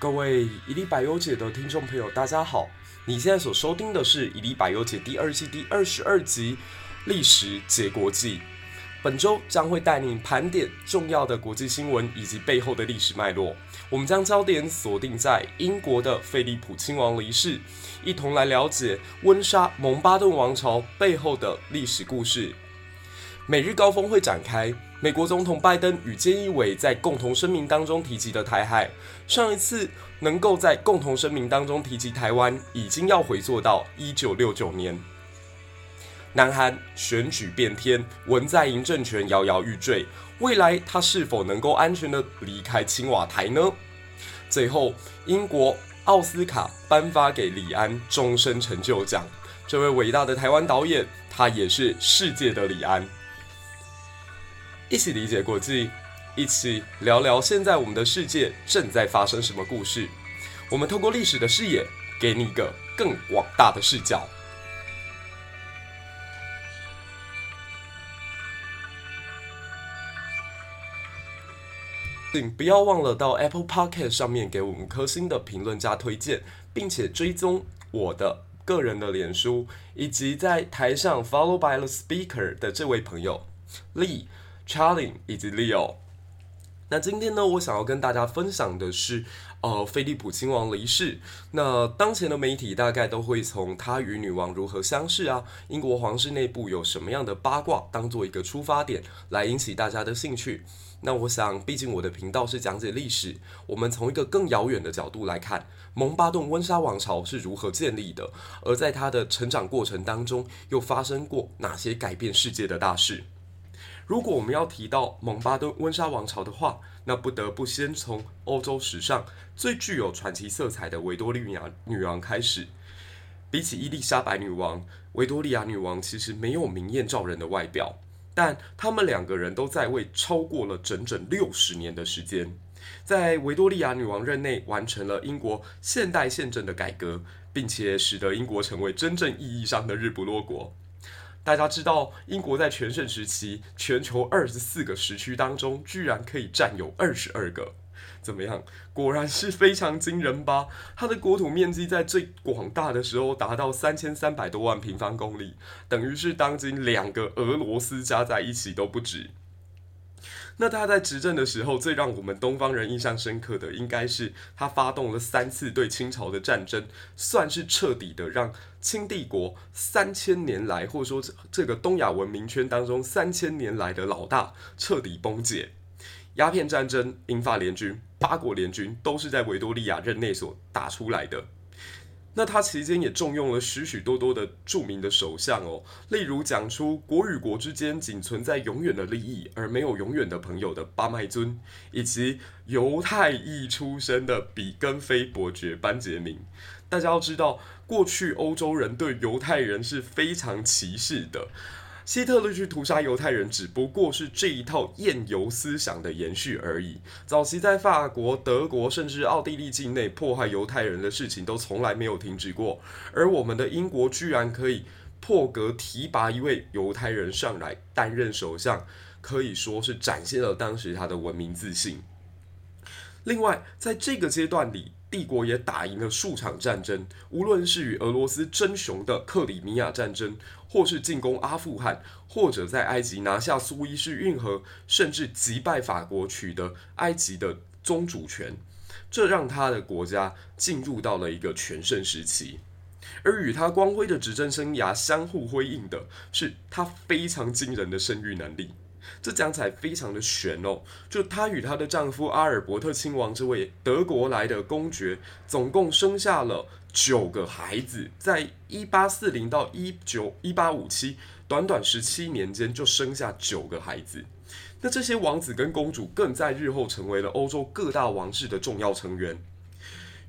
各位伊利百优解的听众朋友，大家好！你现在所收听的是伊利百优解第二季第二十二集《历史解国际》。本周将会带你盘点重要的国际新闻以及背后的历史脉络。我们将焦点锁定在英国的菲利普亲王离世，一同来了解温莎蒙巴顿王朝背后的历史故事。美日高峰会展开，美国总统拜登与菅义伟在共同声明当中提及的台海，上一次能够在共同声明当中提及台湾，已经要回溯到一九六九年。南韩选举变天，文在寅政权摇摇欲坠，未来他是否能够安全地离开青瓦台呢？最后，英国奥斯卡颁发给李安终身成就奖，这位伟大的台湾导演，他也是世界的李安。一起理解国际，一起聊聊现在我们的世界正在发生什么故事。我们透过历史的视野，给你一个更广大的视角。请不要忘了到 Apple Podcast 上面给我们颗星的评论加推荐，并且追踪我的个人的脸书，以及在台上 Follow by the Speaker 的这位朋友 Lee。Charlie 以及 Leo，那今天呢，我想要跟大家分享的是，呃，菲利普亲王离世。那当前的媒体大概都会从他与女王如何相识啊，英国皇室内部有什么样的八卦，当做一个出发点来引起大家的兴趣。那我想，毕竟我的频道是讲解历史，我们从一个更遥远的角度来看，蒙巴顿温莎王朝是如何建立的，而在他的成长过程当中，又发生过哪些改变世界的大事。如果我们要提到蒙巴顿温莎王朝的话，那不得不先从欧洲史上最具有传奇色彩的维多利亚女王开始。比起伊丽莎白女王，维多利亚女王其实没有明艳照人的外表，但她们两个人都在位超过了整整六十年的时间，在维多利亚女王任内完成了英国现代宪政的改革，并且使得英国成为真正意义上的日不落国。大家知道，英国在全盛时期，全球二十四个时区当中，居然可以占有二十二个，怎么样？果然是非常惊人吧？它的国土面积在最广大的时候达到三千三百多万平方公里，等于是当今两个俄罗斯加在一起都不止。那他在执政的时候，最让我们东方人印象深刻的，应该是他发动了三次对清朝的战争，算是彻底的让清帝国三千年来，或者说这个东亚文明圈当中三千年来的老大彻底崩解。鸦片战争、英法联军、八国联军都是在维多利亚任内所打出来的。那他期间也重用了许许多多的著名的首相哦，例如讲出国与国之间仅存在永远的利益而没有永远的朋友的巴麦尊，以及犹太裔出身的比根菲伯爵班杰明。大家要知道，过去欧洲人对犹太人是非常歧视的。希特勒去屠杀犹太人，只不过是这一套厌犹思想的延续而已。早期在法国、德国甚至奥地利境内迫害犹太人的事情都从来没有停止过，而我们的英国居然可以破格提拔一位犹太人上来担任首相，可以说是展现了当时他的文明自信。另外，在这个阶段里，帝国也打赢了数场战争，无论是与俄罗斯争雄的克里米亚战争，或是进攻阿富汗，或者在埃及拿下苏伊士运河，甚至击败法国，取得埃及的宗主权，这让他的国家进入到了一个全盛时期。而与他光辉的执政生涯相互辉映的是他非常惊人的生育能力。这讲起来非常的玄哦，就她与她的丈夫阿尔伯特亲王这位德国来的公爵，总共生下了九个孩子，在一八四零到一九一八五七短短十七年间就生下九个孩子。那这些王子跟公主更在日后成为了欧洲各大王室的重要成员。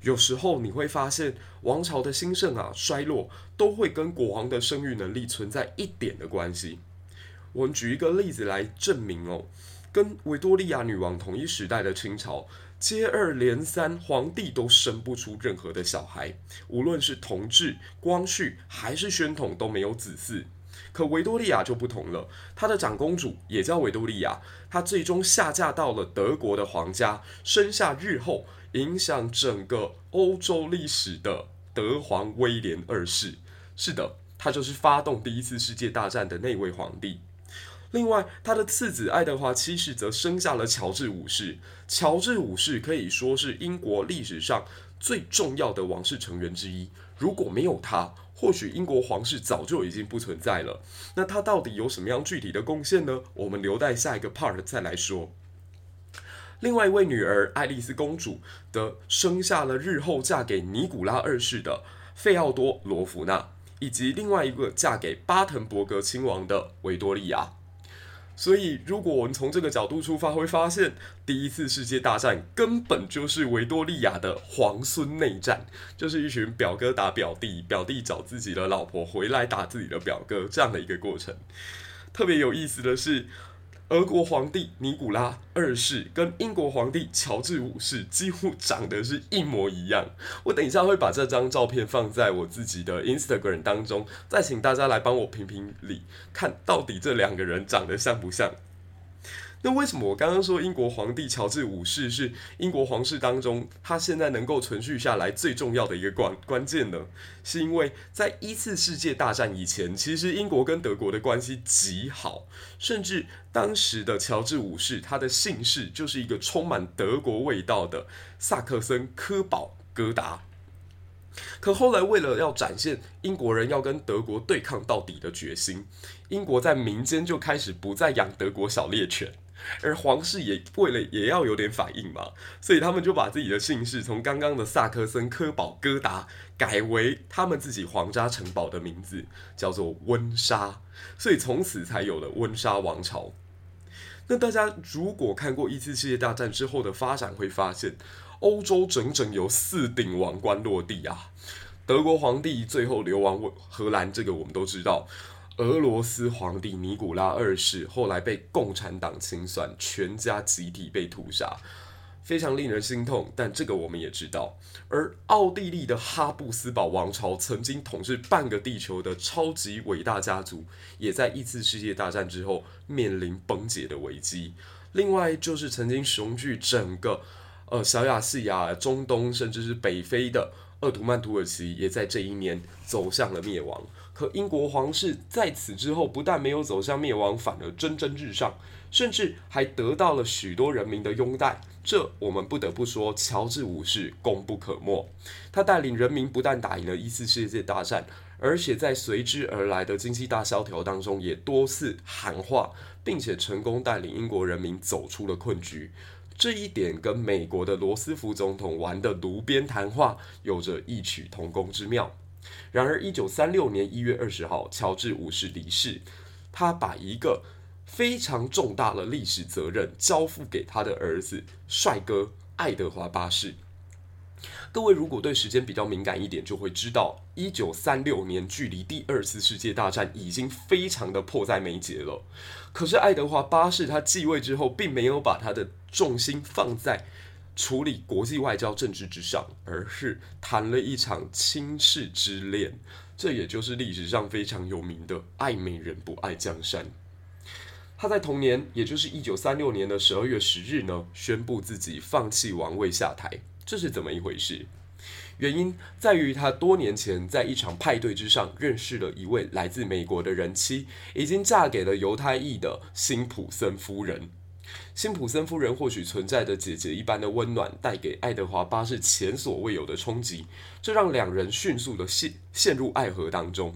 有时候你会发现，王朝的兴盛啊衰落，都会跟国王的生育能力存在一点的关系。我们举一个例子来证明哦，跟维多利亚女王同一时代的清朝，接二连三，皇帝都生不出任何的小孩，无论是同治、光绪还是宣统都没有子嗣。可维多利亚就不同了，她的长公主也叫维多利亚，她最终下嫁到了德国的皇家，生下日后影响整个欧洲历史的德皇威廉二世。是的，他就是发动第一次世界大战的那位皇帝。另外，他的次子爱德华七世则生下了乔治五世。乔治五世可以说是英国历史上最重要的王室成员之一。如果没有他，或许英国皇室早就已经不存在了。那他到底有什么样具体的贡献呢？我们留待下一个 part 再来说。另外一位女儿爱丽丝公主则生下了日后嫁给尼古拉二世的费奥多罗夫娜，以及另外一个嫁给巴滕伯格亲王的维多利亚。所以，如果我们从这个角度出发，会发现第一次世界大战根本就是维多利亚的皇孙内战，就是一群表哥打表弟，表弟找自己的老婆回来打自己的表哥这样的一个过程。特别有意思的是。俄国皇帝尼古拉二世跟英国皇帝乔治五世几乎长得是一模一样。我等一下会把这张照片放在我自己的 Instagram 当中，再请大家来帮我评评理，看到底这两个人长得像不像。那为什么我刚刚说英国皇帝乔治五世是英国皇室当中他现在能够存续下来最重要的一个关关键呢？是因为在一次世界大战以前，其实英国跟德国的关系极好，甚至当时的乔治五世他的姓氏就是一个充满德国味道的萨克森科堡格达。可后来为了要展现英国人要跟德国对抗到底的决心，英国在民间就开始不再养德国小猎犬。而皇室也为了也要有点反应嘛，所以他们就把自己的姓氏从刚刚的萨克森科堡哥达改为他们自己皇家城堡的名字，叫做温莎，所以从此才有了温莎王朝。那大家如果看过一次世界大战之后的发展，会发现欧洲整整有四顶王冠落地啊，德国皇帝最后流亡荷兰，这个我们都知道。俄罗斯皇帝尼古拉二世后来被共产党清算，全家集体被屠杀，非常令人心痛。但这个我们也知道。而奥地利的哈布斯堡王朝曾经统治半个地球的超级伟大家族，也在一次世界大战之后面临崩解的危机。另外就是曾经雄踞整个呃小亚细亚、中东甚至是北非的鄂图曼土耳其，也在这一年走向了灭亡。可英国皇室在此之后，不但没有走向灭亡，反而蒸蒸日上，甚至还得到了许多人民的拥戴。这我们不得不说，乔治五世功不可没。他带领人民不但打赢了一次世界大战，而且在随之而来的经济大萧条当中，也多次喊话，并且成功带领英国人民走出了困局。这一点跟美国的罗斯福总统玩的炉边谈话有着异曲同工之妙。然而，一九三六年一月二十号，乔治五世离世。他把一个非常重大的历史责任交付给他的儿子帅哥爱德华八世。各位如果对时间比较敏感一点，就会知道，一九三六年距离第二次世界大战已经非常的迫在眉睫了。可是，爱德华八世他继位之后，并没有把他的重心放在。处理国际外交政治之上，而是谈了一场亲事之恋，这也就是历史上非常有名的“爱美人不爱江山”。他在同年，也就是一九三六年的十二月十日呢，宣布自己放弃王位下台。这是怎么一回事？原因在于他多年前在一场派对之上认识了一位来自美国的人妻，已经嫁给了犹太裔的辛普森夫人。辛普森夫人或许存在着姐姐一般的温暖，带给爱德华八世前所未有的冲击，这让两人迅速的陷陷入爱河当中。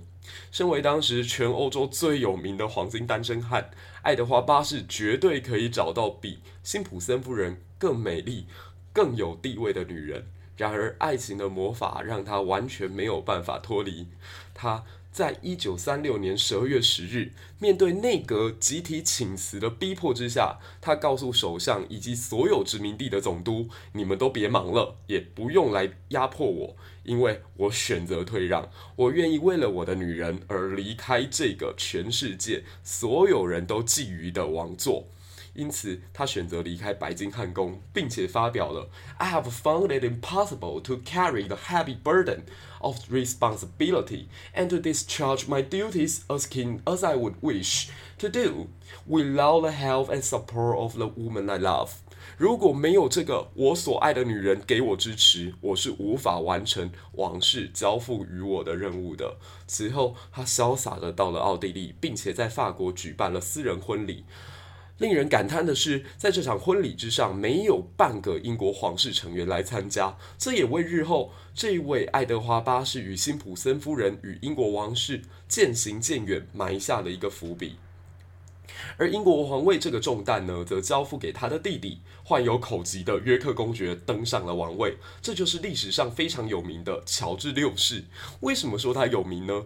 身为当时全欧洲最有名的黄金单身汉，爱德华八世绝对可以找到比辛普森夫人更美丽、更有地位的女人。然而，爱情的魔法让他完全没有办法脱离他。在一九三六年十二月十日，面对内阁集体请辞的逼迫之下，他告诉首相以及所有殖民地的总督：“你们都别忙了，也不用来压迫我，因为我选择退让，我愿意为了我的女人而离开这个全世界所有人都觊觎的王座。”因此，他选择离开白金汉宫，并且发表了 "I have found it impossible to carry the heavy burden of responsibility and to discharge my duties as keen as I would wish to do without the help and support of the woman I love"。如果没有这个我所爱的女人给我支持，我是无法完成王室交付于我的任务的。此后，他潇洒地到了奥地利，并且在法国举办了私人婚礼。令人感叹的是，在这场婚礼之上，没有半个英国皇室成员来参加，这也为日后这一位爱德华八世与辛普森夫人与英国王室渐行渐远埋下了一个伏笔。而英国皇位这个重担呢，则交付给他的弟弟，患有口疾的约克公爵登上了王位，这就是历史上非常有名的乔治六世。为什么说他有名呢？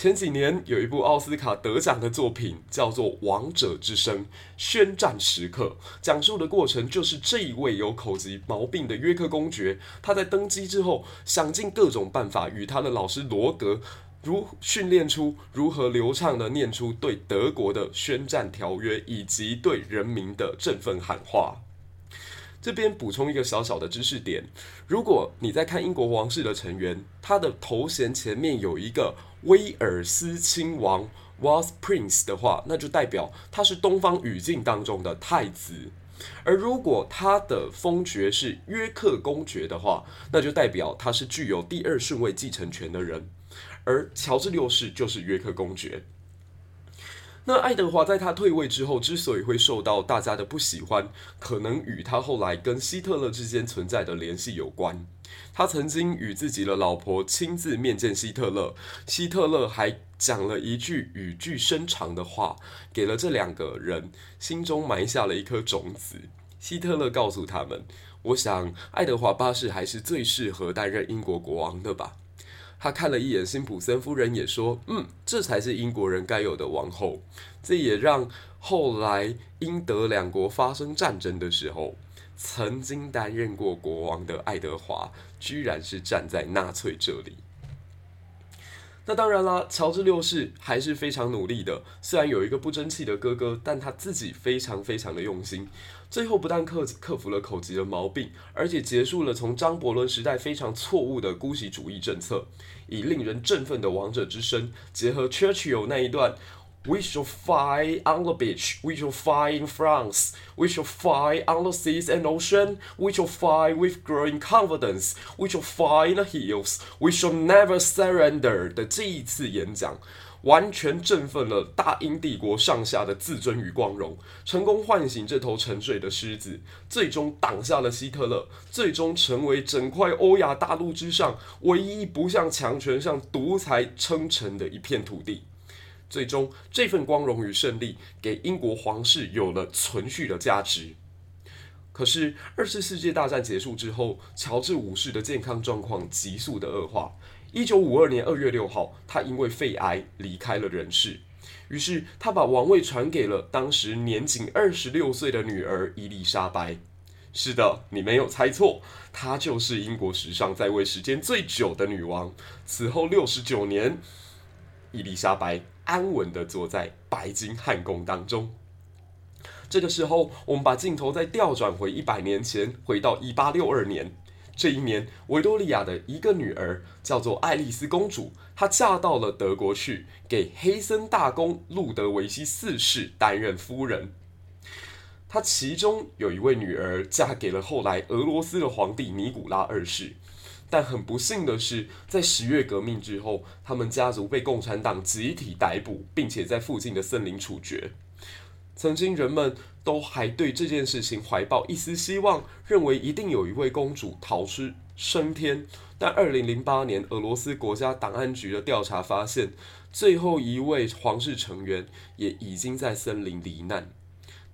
前几年有一部奥斯卡得奖的作品，叫做《王者之声：宣战时刻》，讲述的过程就是这一位有口疾毛病的约克公爵，他在登基之后，想尽各种办法与他的老师罗格，如训练出如何流畅地念出对德国的宣战条约，以及对人民的振奋喊话。这边补充一个小小的知识点：如果你在看英国王室的成员，他的头衔前面有一个威尔斯亲王 （Wales Prince） 的话，那就代表他是东方语境当中的太子；而如果他的封爵是约克公爵的话，那就代表他是具有第二顺位继承权的人。而乔治六世就是约克公爵。那爱德华在他退位之后，之所以会受到大家的不喜欢，可能与他后来跟希特勒之间存在的联系有关。他曾经与自己的老婆亲自面见希特勒，希特勒还讲了一句语句深长的话，给了这两个人心中埋下了一颗种子。希特勒告诉他们：“我想爱德华八世还是最适合担任英国国王的吧。”他看了一眼辛普森夫人，也说：“嗯，这才是英国人该有的王后。”这也让后来英德两国发生战争的时候，曾经担任过国王的爱德华，居然是站在纳粹这里。那当然啦，乔治六世还是非常努力的。虽然有一个不争气的哥哥，但他自己非常非常的用心。最后不但克克服了口疾的毛病，而且结束了从张伯伦时代非常错误的姑息主义政策，以令人振奋的王者之声，结合 Churchill 那一段。We shall fight on the beach. We shall fight in France. We shall fight on the seas and ocean. We shall fight with growing confidence. We shall fight in the hills. We shall never surrender. 的这一次演讲，完全振奋了大英帝国上下的自尊与光荣，成功唤醒这头沉睡的狮子，最终挡下了希特勒，最终成为整块欧亚大陆之上唯一不向强权、向独裁称臣的一片土地。最终，这份光荣与胜利给英国皇室有了存续的价值。可是，二次世界大战结束之后，乔治五世的健康状况急速的恶化。一九五二年二月六号，他因为肺癌离开了人世。于是，他把王位传给了当时年仅二十六岁的女儿伊丽莎白。是的，你没有猜错，她就是英国史上在位时间最久的女王。此后六十九年，伊丽莎白。安稳地坐在白金汉宫当中。这个时候，我们把镜头再调转回一百年前，回到一八六二年。这一年，维多利亚的一个女儿叫做爱丽丝公主，她嫁到了德国去，给黑森大公路德维希四世担任夫人。她其中有一位女儿嫁给了后来俄罗斯的皇帝尼古拉二世。但很不幸的是，在十月革命之后，他们家族被共产党集体逮捕，并且在附近的森林处决。曾经人们都还对这件事情怀抱一丝希望，认为一定有一位公主逃出升天。但二零零八年，俄罗斯国家档案局的调查发现，最后一位皇室成员也已经在森林罹难。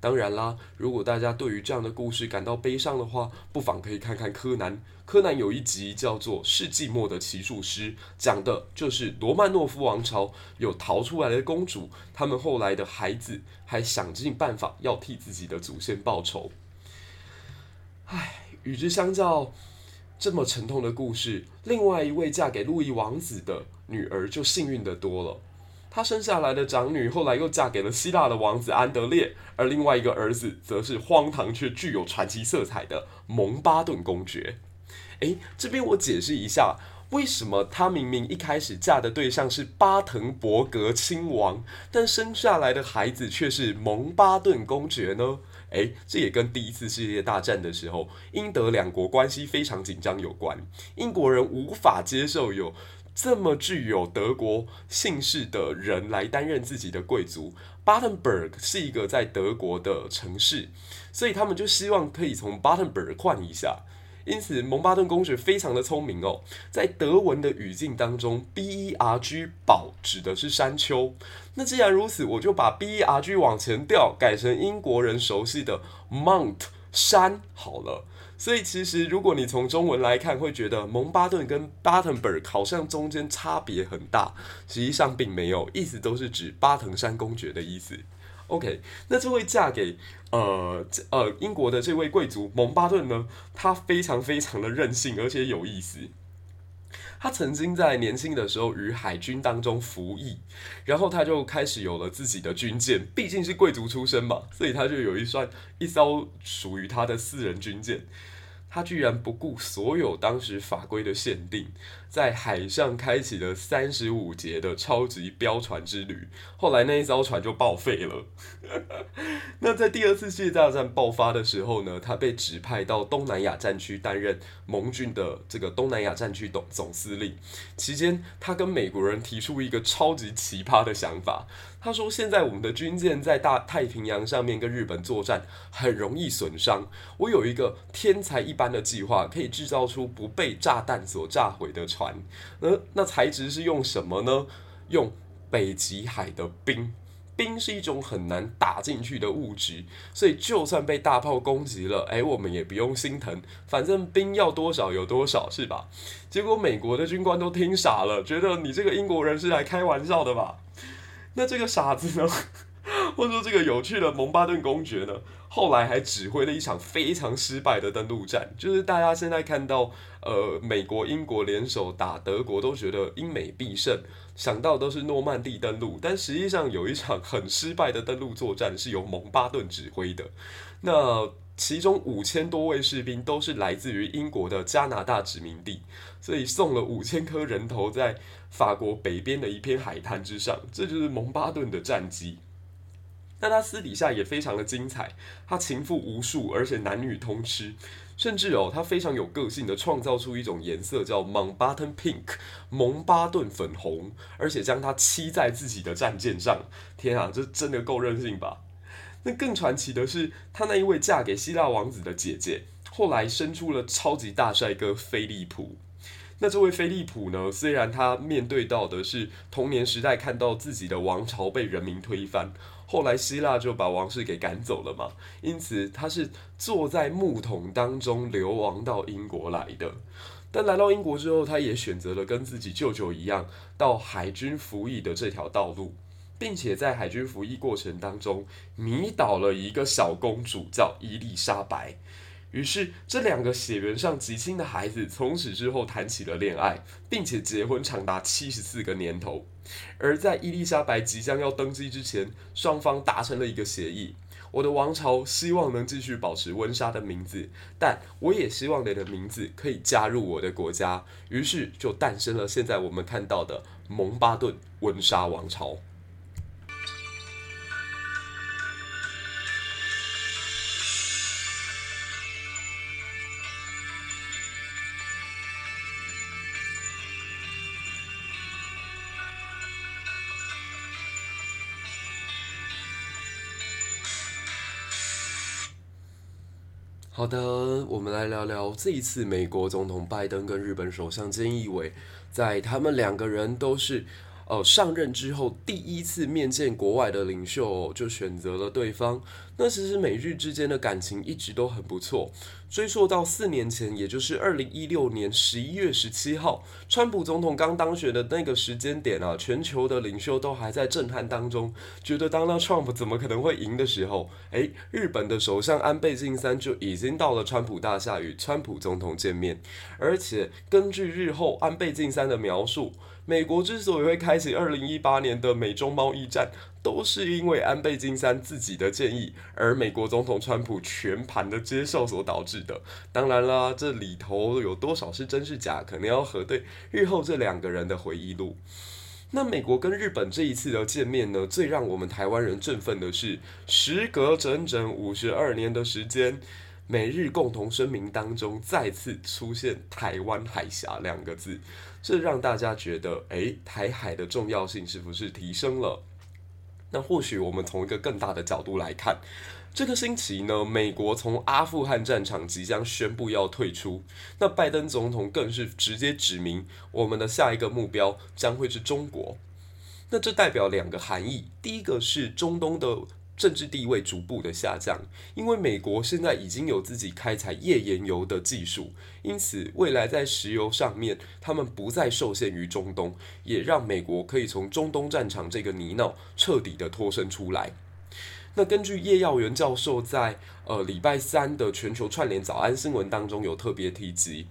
当然啦，如果大家对于这样的故事感到悲伤的话，不妨可以看看柯南。柯南有一集叫做《世纪末的奇术师》，讲的就是罗曼诺夫王朝有逃出来的公主，他们后来的孩子还想尽办法要替自己的祖先报仇。唉，与之相较，这么沉痛的故事，另外一位嫁给路易王子的女儿就幸运的多了。她生下来的长女后来又嫁给了希腊的王子安德烈，而另外一个儿子则是荒唐却具有传奇色彩的蒙巴顿公爵。诶，这边我解释一下，为什么她明明一开始嫁的对象是巴滕伯格亲王，但生下来的孩子却是蒙巴顿公爵呢？诶，这也跟第一次世界大战的时候英德两国关系非常紧张有关。英国人无法接受有这么具有德国姓氏的人来担任自己的贵族。Battenberg 是一个在德国的城市，所以他们就希望可以从 Battenberg 换一下。因此，蒙巴顿公爵非常的聪明哦，在德文的语境当中，Berg 堡指的是山丘。那既然如此，我就把 Berg 往前调，改成英国人熟悉的 Mount 山好了。所以，其实如果你从中文来看，会觉得蒙巴顿跟 Battenberg 好像中间差别很大，实际上并没有，意思都是指巴腾山公爵的意思。OK，那这位嫁给呃呃英国的这位贵族蒙巴顿呢，他非常非常的任性，而且有意思。他曾经在年轻的时候于海军当中服役，然后他就开始有了自己的军舰，毕竟是贵族出身嘛，所以他就有一艘一艘属于他的私人军舰。他居然不顾所有当时法规的限定，在海上开启了三十五节的超级飙船之旅。后来那一艘船就报废了。那在第二次世界大战爆发的时候呢，他被指派到东南亚战区担任盟军的这个东南亚战区总总司令。期间，他跟美国人提出一个超级奇葩的想法。他说：“现在我们的军舰在大太平洋上面跟日本作战，很容易损伤。我有一个天才一般的计划，可以制造出不被炸弹所炸毁的船。那那材质是用什么呢？用北极海的冰。冰是一种很难打进去的物质，所以就算被大炮攻击了，哎，我们也不用心疼，反正冰要多少有多少，是吧？结果美国的军官都听傻了，觉得你这个英国人是来开玩笑的吧？”那这个傻子呢，或者说这个有趣的蒙巴顿公爵呢，后来还指挥了一场非常失败的登陆战。就是大家现在看到，呃，美国、英国联手打德国，都觉得英美必胜，想到都是诺曼底登陆。但实际上有一场很失败的登陆作战是由蒙巴顿指挥的。那其中五千多位士兵都是来自于英国的加拿大殖民地，所以送了五千颗人头在法国北边的一片海滩之上，这就是蒙巴顿的战绩。但他私底下也非常的精彩，他情妇无数，而且男女通吃，甚至哦，他非常有个性的创造出一种颜色叫 Mountbatten Pink，蒙巴顿粉红，而且将它漆在自己的战舰上。天啊，这真的够任性吧？那更传奇的是，他那一位嫁给希腊王子的姐姐，后来生出了超级大帅哥菲利普。那这位菲利普呢，虽然他面对到的是童年时代看到自己的王朝被人民推翻，后来希腊就把王室给赶走了嘛，因此他是坐在木桶当中流亡到英国来的。但来到英国之后，他也选择了跟自己舅舅一样到海军服役的这条道路，并且在海军服役过程当中迷倒了一个小公主，叫伊丽莎白。于是，这两个血缘上极亲的孩子从此之后谈起了恋爱，并且结婚长达七十四个年头。而在伊丽莎白即将要登基之前，双方达成了一个协议：我的王朝希望能继续保持温莎的名字，但我也希望你的名字可以加入我的国家。于是，就诞生了现在我们看到的蒙巴顿温莎王朝。好的，我们来聊聊这一次美国总统拜登跟日本首相菅义伟，在他们两个人都是。呃，上任之后第一次面见国外的领袖，就选择了对方。那其实美日之间的感情一直都很不错。追溯到四年前，也就是二零一六年十一月十七号，川普总统刚当选的那个时间点啊，全球的领袖都还在震撼当中，觉得 Donald Trump 怎么可能会赢的时候，诶，日本的首相安倍晋三就已经到了川普大厦与川普总统见面。而且根据日后安倍晋三的描述，美国之所以会开启二零一八年的美中贸易战，都是因为安倍晋三自己的建议，而美国总统川普全盘的接受所导致的。当然啦，这里头有多少是真是假，可能要核对日后这两个人的回忆录。那美国跟日本这一次的见面呢，最让我们台湾人振奋的是，时隔整整五十二年的时间，美日共同声明当中再次出现“台湾海峡”两个字，这让大家觉得，诶，台海的重要性是不是提升了？那或许我们从一个更大的角度来看。这个星期呢，美国从阿富汗战场即将宣布要退出，那拜登总统更是直接指明，我们的下一个目标将会是中国。那这代表两个含义，第一个是中东的政治地位逐步的下降，因为美国现在已经有自己开采页岩油的技术，因此未来在石油上面，他们不再受限于中东，也让美国可以从中东战场这个泥淖彻底的脱身出来。那根据叶耀元教授在呃礼拜三的全球串联早安新闻当中有特别提及，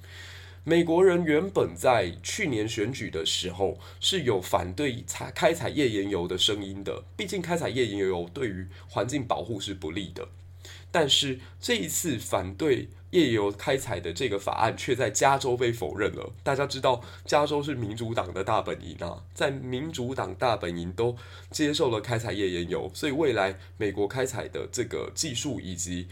美国人原本在去年选举的时候是有反对采开采页岩油的声音的，毕竟开采页岩油对于环境保护是不利的。但是这一次反对页岩油开采的这个法案却在加州被否认了。大家知道，加州是民主党的大本营啊，在民主党大本营都接受了开采页岩油，所以未来美国开采的这个技术以及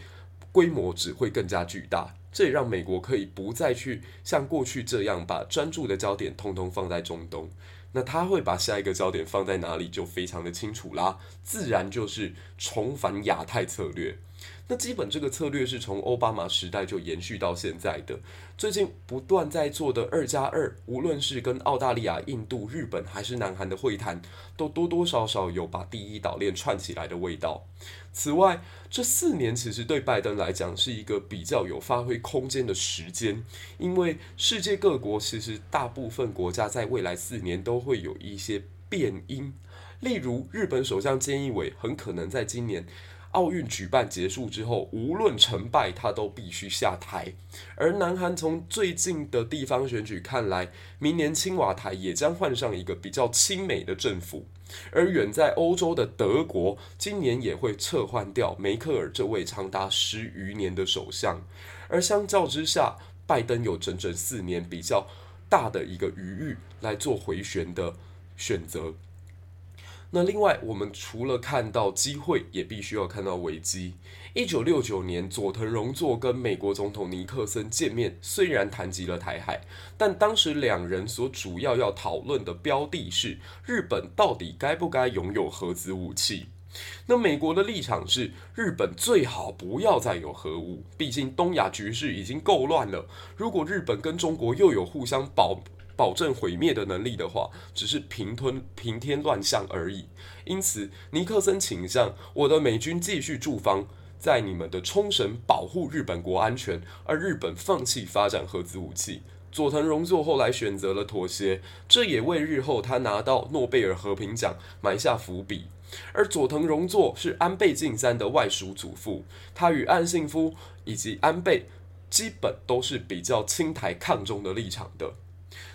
规模只会更加巨大。这也让美国可以不再去像过去这样把专注的焦点通通放在中东。那他会把下一个焦点放在哪里，就非常的清楚啦，自然就是重返亚太策略。那基本这个策略是从奥巴马时代就延续到现在的，最近不断在做的二加二，无论是跟澳大利亚、印度、日本还是南韩的会谈，都多多少少有把第一岛链串起来的味道。此外，这四年其实对拜登来讲是一个比较有发挥空间的时间，因为世界各国其实大部分国家在未来四年都会有一些变音，例如日本首相菅义伟很可能在今年。奥运举办结束之后，无论成败，他都必须下台。而南韩从最近的地方选举看来，明年青瓦台也将换上一个比较亲美的政府。而远在欧洲的德国，今年也会撤换掉梅克尔这位长达十余年的首相。而相较之下，拜登有整整四年比较大的一个余裕来做回旋的选择。那另外，我们除了看到机会，也必须要看到危机。一九六九年，佐藤荣作跟美国总统尼克森见面，虽然谈及了台海，但当时两人所主要要讨论的标的是日本到底该不该拥有核子武器。那美国的立场是，日本最好不要再有核武，毕竟东亚局势已经够乱了。如果日本跟中国又有互相保保证毁灭的能力的话，只是平吞平添乱象而已。因此，尼克森倾向我的美军继续驻防在你们的冲绳，保护日本国安全，而日本放弃发展核子武器。佐藤荣作后来选择了妥协，这也为日后他拿到诺贝尔和平奖埋下伏笔。而佐藤荣作是安倍晋三的外属祖父，他与岸信夫以及安倍基本都是比较亲台抗中的立场的。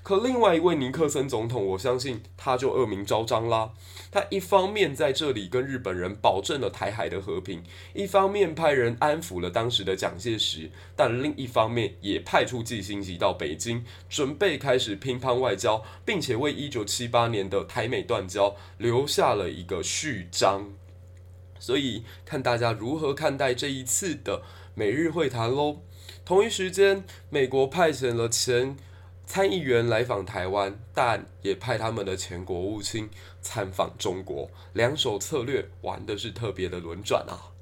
可另外一位尼克森总统，我相信他就恶名昭彰啦。他一方面在这里跟日本人保证了台海的和平，一方面派人安抚了当时的蒋介石，但另一方面也派出季星吉到北京，准备开始乒乓外交，并且为一九七八年的台美断交留下了一个序章。所以看大家如何看待这一次的美日会谈喽。同一时间，美国派遣了前。参议员来访台湾，但也派他们的前国务卿参访中国，两手策略玩的是特别的轮转啊。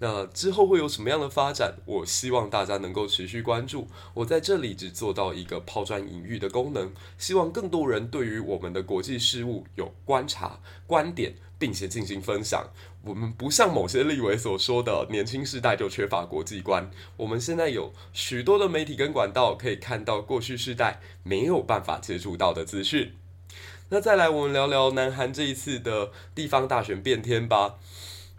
那之后会有什么样的发展？我希望大家能够持续关注。我在这里只做到一个抛砖引玉的功能，希望更多人对于我们的国际事务有观察、观点，并且进行分享。我们不像某些立委所说的，年轻世代就缺乏国际观。我们现在有许多的媒体跟管道，可以看到过去世代没有办法接触到的资讯。那再来，我们聊聊南韩这一次的地方大选变天吧。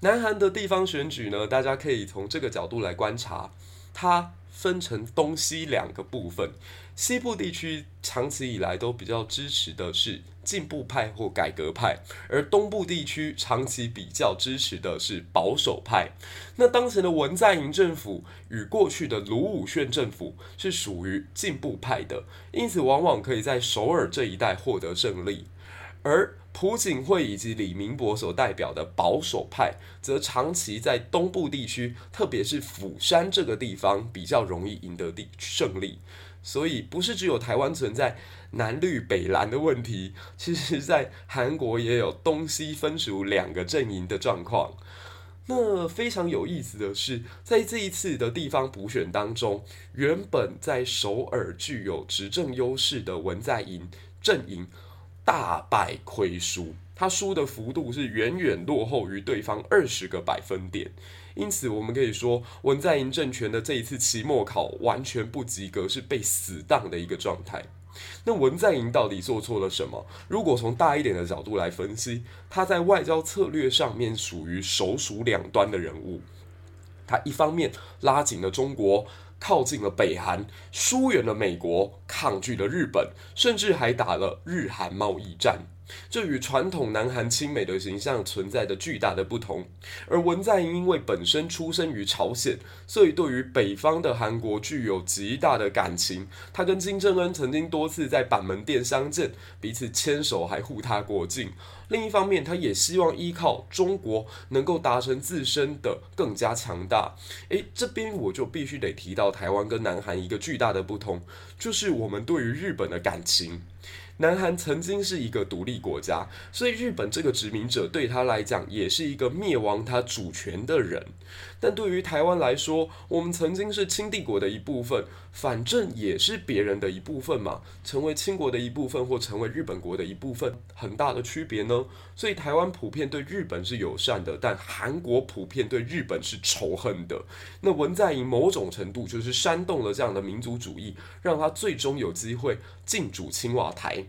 南韩的地方选举呢，大家可以从这个角度来观察，它分成东西两个部分。西部地区长期以来都比较支持的是进步派或改革派，而东部地区长期比较支持的是保守派。那当前的文在寅政府与过去的卢武铉政府是属于进步派的，因此往往可以在首尔这一带获得胜利。而朴槿惠以及李明博所代表的保守派，则长期在东部地区，特别是釜山这个地方比较容易赢得地胜利。所以，不是只有台湾存在南绿北蓝的问题，其实在韩国也有东西分属两个阵营的状况。那非常有意思的是，在这一次的地方补选当中，原本在首尔具有执政优势的文在寅阵营大败亏输，他输的幅度是远远落后于对方二十个百分点。因此，我们可以说文在寅政权的这一次期末考完全不及格，是被死当的一个状态。那文在寅到底做错了什么？如果从大一点的角度来分析，他在外交策略上面属于首鼠两端的人物。他一方面拉紧了中国，靠近了北韩，疏远了美国，抗拒了日本，甚至还打了日韩贸易战。这与传统南韩亲美的形象存在着巨大的不同，而文在寅因为本身出生于朝鲜，所以对于北方的韩国具有极大的感情。他跟金正恩曾经多次在板门店相见，彼此牵手还护他过境。另一方面，他也希望依靠中国能够达成自身的更加强大。诶，这边我就必须得提到台湾跟南韩一个巨大的不同，就是我们对于日本的感情。南韩曾经是一个独立国家，所以日本这个殖民者对他来讲也是一个灭亡他主权的人。但对于台湾来说，我们曾经是清帝国的一部分，反正也是别人的一部分嘛。成为清国的一部分或成为日本国的一部分，很大的区别呢。所以台湾普遍对日本是友善的，但韩国普遍对日本是仇恨的。那文在寅某种程度就是煽动了这样的民族主义，让他最终有机会进驻青瓦台。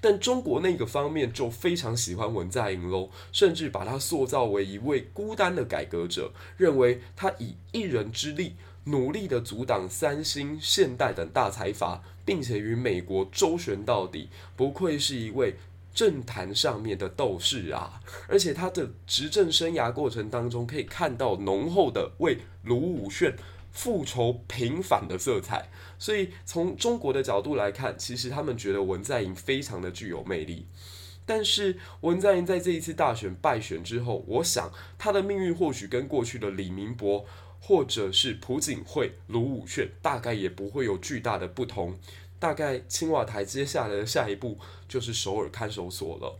但中国那个方面就非常喜欢文在寅喽，甚至把他塑造为一位孤单的改革者，认为他以一人之力努力地阻挡三星、现代等大财阀，并且与美国周旋到底，不愧是一位政坛上面的斗士啊！而且他的执政生涯过程当中，可以看到浓厚的为卢武铉复仇平反的色彩，所以从中国的角度来看，其实他们觉得文在寅非常的具有魅力。但是文在寅在这一次大选败选之后，我想他的命运或许跟过去的李明博或者是朴槿惠、卢武铉大概也不会有巨大的不同。大概青瓦台接下来的下一步就是首尔看守所了。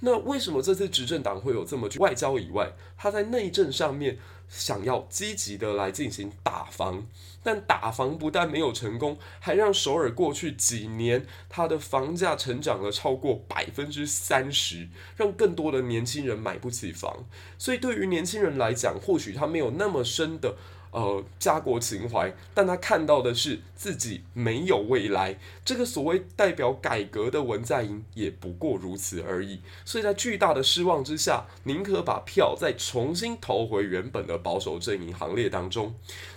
那为什么这次执政党会有这么外交以外，他在内政上面？想要积极的来进行打房，但打房不但没有成功，还让首尔过去几年它的房价成长了超过百分之三十，让更多的年轻人买不起房。所以对于年轻人来讲，或许他没有那么深的。呃，家国情怀，但他看到的是自己没有未来。这个所谓代表改革的文在寅，也不过如此而已。所以在巨大的失望之下，宁可把票再重新投回原本的保守阵营行列当中。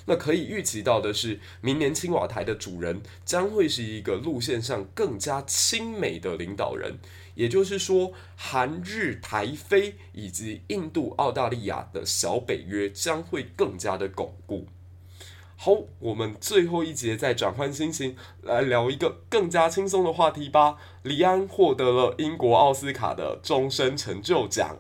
那可以预期到的是，明年青瓦台的主人将会是一个路线上更加亲美的领导人。也就是说，韩日台非以及印度、澳大利亚的小北约将会更加的巩固。好，我们最后一节再转换心情，来聊一个更加轻松的话题吧。李安获得了英国奥斯卡的终身成就奖。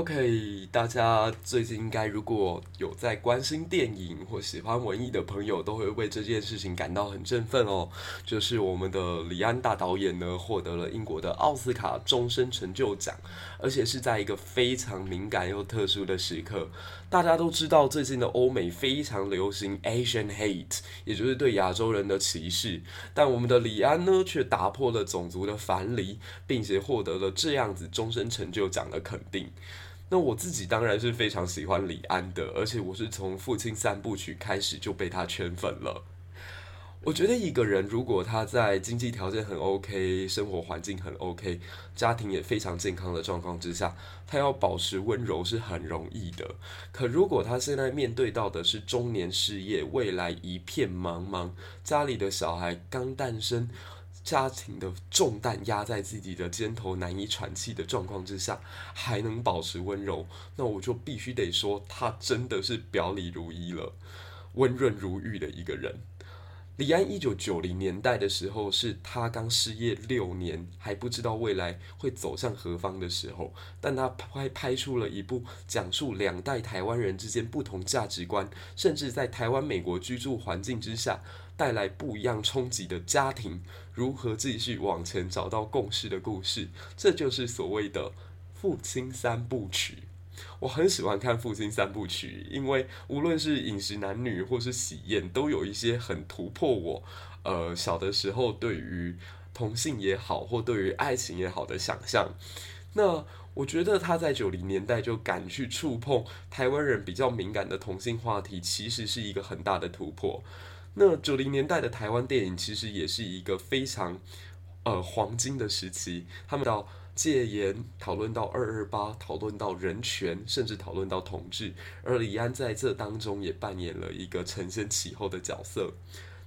OK，大家最近应该如果有在关心电影或喜欢文艺的朋友，都会为这件事情感到很振奋哦。就是我们的李安大导演呢，获得了英国的奥斯卡终身成就奖，而且是在一个非常敏感又特殊的时刻。大家都知道，最近的欧美非常流行 Asian Hate，也就是对亚洲人的歧视。但我们的李安呢，却打破了种族的藩篱，并且获得了这样子终身成就奖的肯定。那我自己当然是非常喜欢李安的，而且我是从《父亲三部曲》开始就被他圈粉了。我觉得一个人如果他在经济条件很 OK、生活环境很 OK、家庭也非常健康的状况之下，他要保持温柔是很容易的。可如果他现在面对到的是中年事业、未来一片茫茫、家里的小孩刚诞生、家庭的重担压在自己的肩头难以喘气的状况之下，还能保持温柔，那我就必须得说，他真的是表里如一了，温润如玉的一个人。李安一九九零年代的时候，是他刚失业六年，还不知道未来会走向何方的时候。但他拍拍出了一部讲述两代台湾人之间不同价值观，甚至在台湾美国居住环境之下带来不一样冲击的家庭，如何继续往前找到共识的故事。这就是所谓的父亲三部曲。我很喜欢看《父亲三部曲》，因为无论是饮食男女或是喜宴，都有一些很突破我，呃，小的时候对于同性也好，或对于爱情也好的想象。那我觉得他在九零年代就敢去触碰台湾人比较敏感的同性话题，其实是一个很大的突破。那九零年代的台湾电影其实也是一个非常呃黄金的时期，他们到。戒严，讨论到二二八，讨论到人权，甚至讨论到同志，而李安在这当中也扮演了一个承先启后的角色。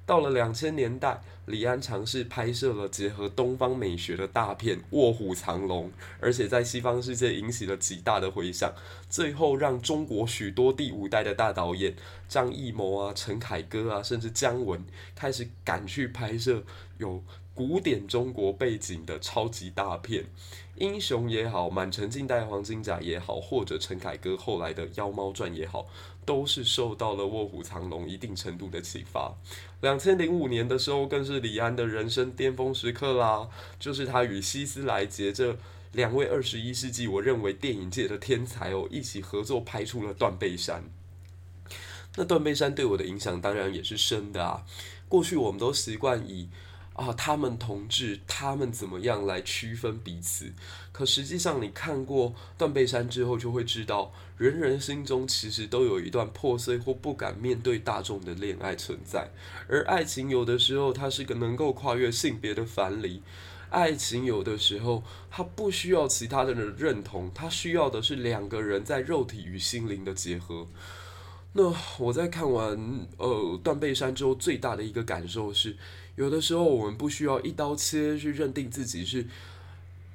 到了两千年代，李安尝试拍摄了结合东方美学的大片《卧虎藏龙》，而且在西方世界引起了极大的回响，最后让中国许多第五代的大导演张艺谋啊、陈凯歌啊，甚至姜文开始赶去拍摄有古典中国背景的超级大片，英雄也好，满城尽带黄金甲也好，或者陈凯歌后来的妖猫传也好，都是受到了卧虎藏龙一定程度的启发。两千零五年的时候，更是李安的人生巅峰时刻啦，就是他与希斯莱杰这两位二十一世纪我认为电影界的天才哦，一起合作拍出了《断背山》。那《断背山》对我的影响当然也是深的啊。过去我们都习惯以啊，他们同志，他们怎么样来区分彼此？可实际上，你看过《断背山》之后，就会知道，人人心中其实都有一段破碎或不敢面对大众的恋爱存在。而爱情有的时候，它是个能够跨越性别的藩篱。爱情有的时候，它不需要其他的人认同，它需要的是两个人在肉体与心灵的结合。那我在看完呃《断背山》之后，最大的一个感受是，有的时候我们不需要一刀切去认定自己是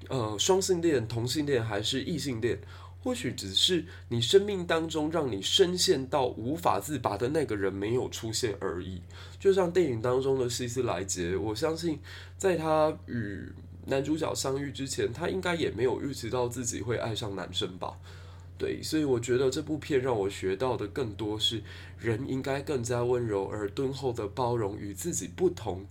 呃双性恋、同性恋还是异性恋，或许只是你生命当中让你深陷到无法自拔的那个人没有出现而已。就像电影当中的希斯莱杰，我相信在他与男主角相遇之前，他应该也没有预期到自己会爱上男生吧。对，所以我觉得这部片让我学到的更多是，人应该更加温柔而敦厚的包容与自己不同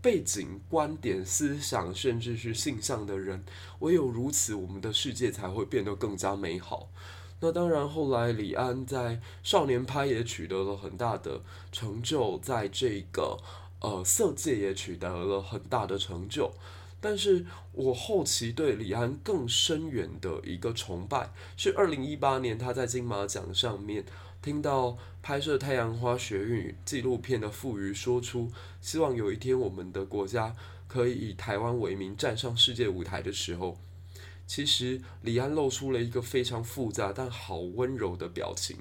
背景、观点、思想，甚至是性向的人。唯有如此，我们的世界才会变得更加美好。那当然，后来李安在少年派也取得了很大的成就，在这个呃色戒也取得了很大的成就。但是我后期对李安更深远的一个崇拜，是二零一八年他在金马奖上面听到拍摄《太阳花学运》纪录片的傅余说出，希望有一天我们的国家可以以台湾为名站上世界舞台的时候，其实李安露出了一个非常复杂但好温柔的表情。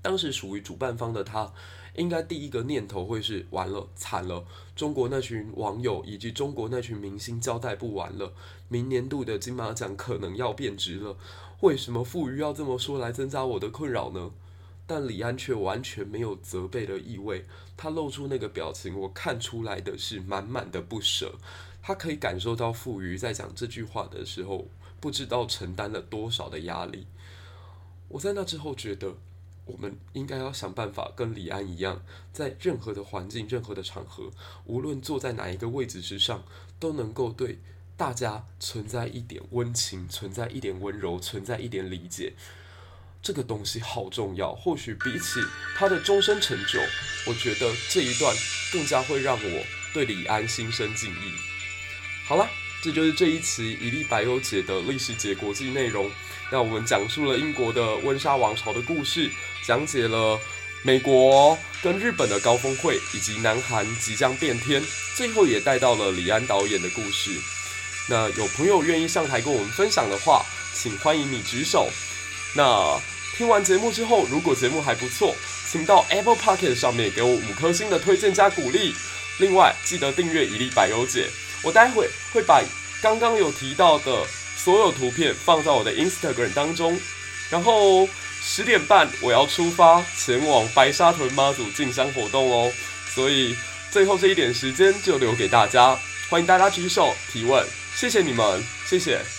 当时属于主办方的他。应该第一个念头会是完了，惨了！中国那群网友以及中国那群明星交代不完了，明年度的金马奖可能要变值了。为什么傅余要这么说来增加我的困扰呢？但李安却完全没有责备的意味，他露出那个表情，我看出来的是满满的不舍。他可以感受到傅余在讲这句话的时候，不知道承担了多少的压力。我在那之后觉得。我们应该要想办法跟李安一样，在任何的环境、任何的场合，无论坐在哪一个位置之上，都能够对大家存在一点温情，存在一点温柔，存在一点理解。这个东西好重要。或许比起他的终身成就，我觉得这一段更加会让我对李安心生敬意。好了，这就是这一期一历百忧解的历史节国际内容。那我们讲述了英国的温莎王朝的故事。讲解了美国跟日本的高峰会，以及南韩即将变天，最后也带到了李安导演的故事。那有朋友愿意上台跟我们分享的话，请欢迎你举手。那听完节目之后，如果节目还不错，请到 Apple Podcast 上面给我五颗星的推荐加鼓励。另外，记得订阅一粒百忧解。我待会会把刚刚有提到的所有图片放在我的 Instagram 当中。然后十点半我要出发前往白沙屯妈祖进香活动哦，所以最后这一点时间就留给大家，欢迎大家举手提问。谢谢你们，谢谢。